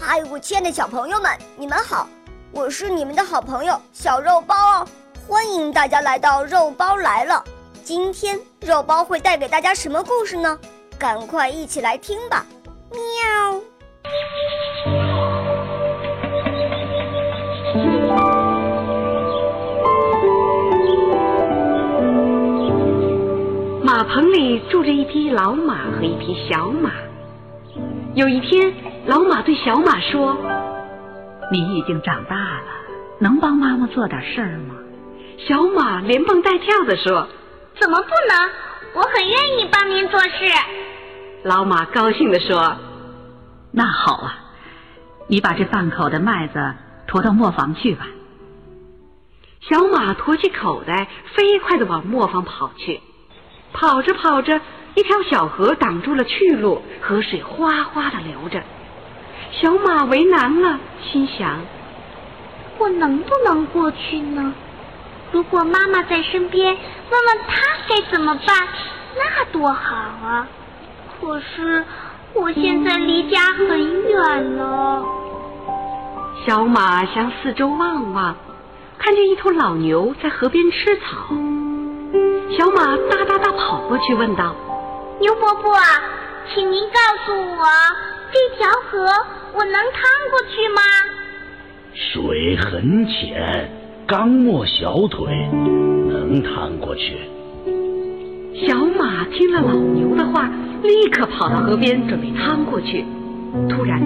嗨，我亲爱的小朋友们，你们好！我是你们的好朋友小肉包哦，欢迎大家来到肉包来了。今天肉包会带给大家什么故事呢？赶快一起来听吧！喵。马棚里住着一匹老马和一匹小马。有一天，老马对小马说：“你已经长大了，能帮妈妈做点事儿吗？”小马连蹦带跳的说：“怎么不能？我很愿意帮您做事。”老马高兴的说：“那好啊，你把这半口的麦子驮到磨坊去吧。”小马驮起口袋，飞快的往磨坊跑去。跑着跑着。一条小河挡住了去路，河水哗哗的流着。小马为难了，心想：我能不能过去呢？如果妈妈在身边，问问她该怎么办，那多好啊！可是我现在离家很远了。小马向四周望望，看见一头老牛在河边吃草。小马哒哒哒跑过去，问道。牛伯伯，请您告诉我，这条河我能趟过去吗？水很浅，刚没小腿，能趟过去。小马听了老牛的话，立刻跑到河边准备趟过去。突然，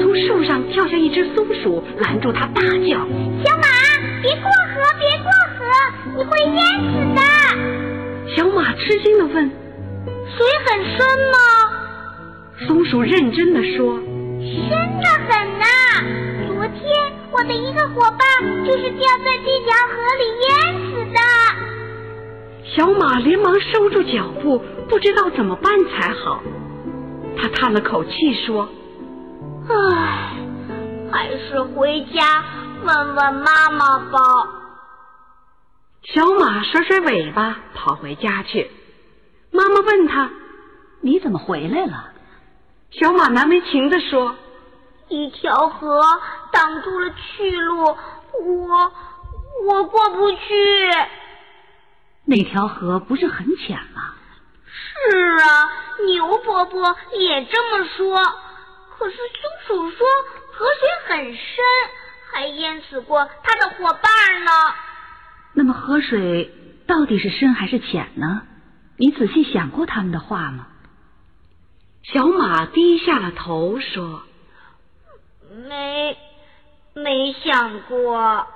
从树上跳下一只松鼠，拦住他，大叫：“小马，别过河，别过河，你会淹死的！”小马吃惊地问。水很深吗？松鼠认真的说：“深的很呐！昨天我的一个伙伴就是掉在这条河里淹死的。”小马连忙收住脚步，不知道怎么办才好。他叹了口气说：“唉，还是回家问问妈妈吧。”小马甩甩尾巴，跑回家去。妈妈问他：“你怎么回来了？”小马难为情的说：“一条河挡住了去路，我我过不去。”那条河不是很浅吗？是啊，牛伯伯也这么说。可是松鼠说河水很深，还淹死过他的伙伴呢。那么河水到底是深还是浅呢？你仔细想过他们的话吗？小马低下了头说：“没，没想过。”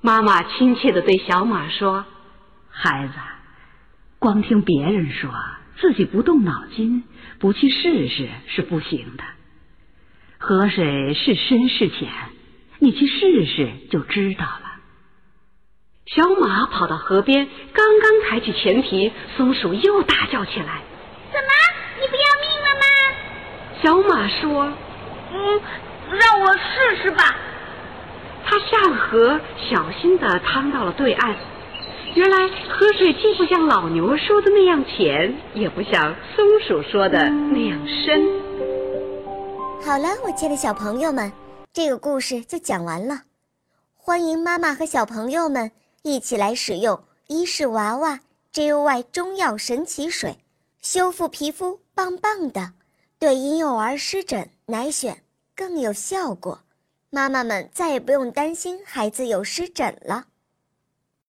妈妈亲切的对小马说：“孩子，光听别人说，自己不动脑筋，不去试试是不行的。河水是深是浅，你去试试就知道了。”小马跑到河边，刚刚抬起前蹄，松鼠又大叫起来：“怎么，你不要命了吗？”小马说：“嗯，让我试试吧。”他下了河，小心的趟到了对岸。原来河水既不像老牛说的那样浅，也不像松鼠说的那样深。好了，我亲爱的小朋友们，这个故事就讲完了。欢迎妈妈和小朋友们。一起来使用伊氏娃娃 JUY 中药神奇水，修复皮肤棒棒的，对婴幼儿湿疹奶癣更有效果。妈妈们再也不用担心孩子有湿疹了。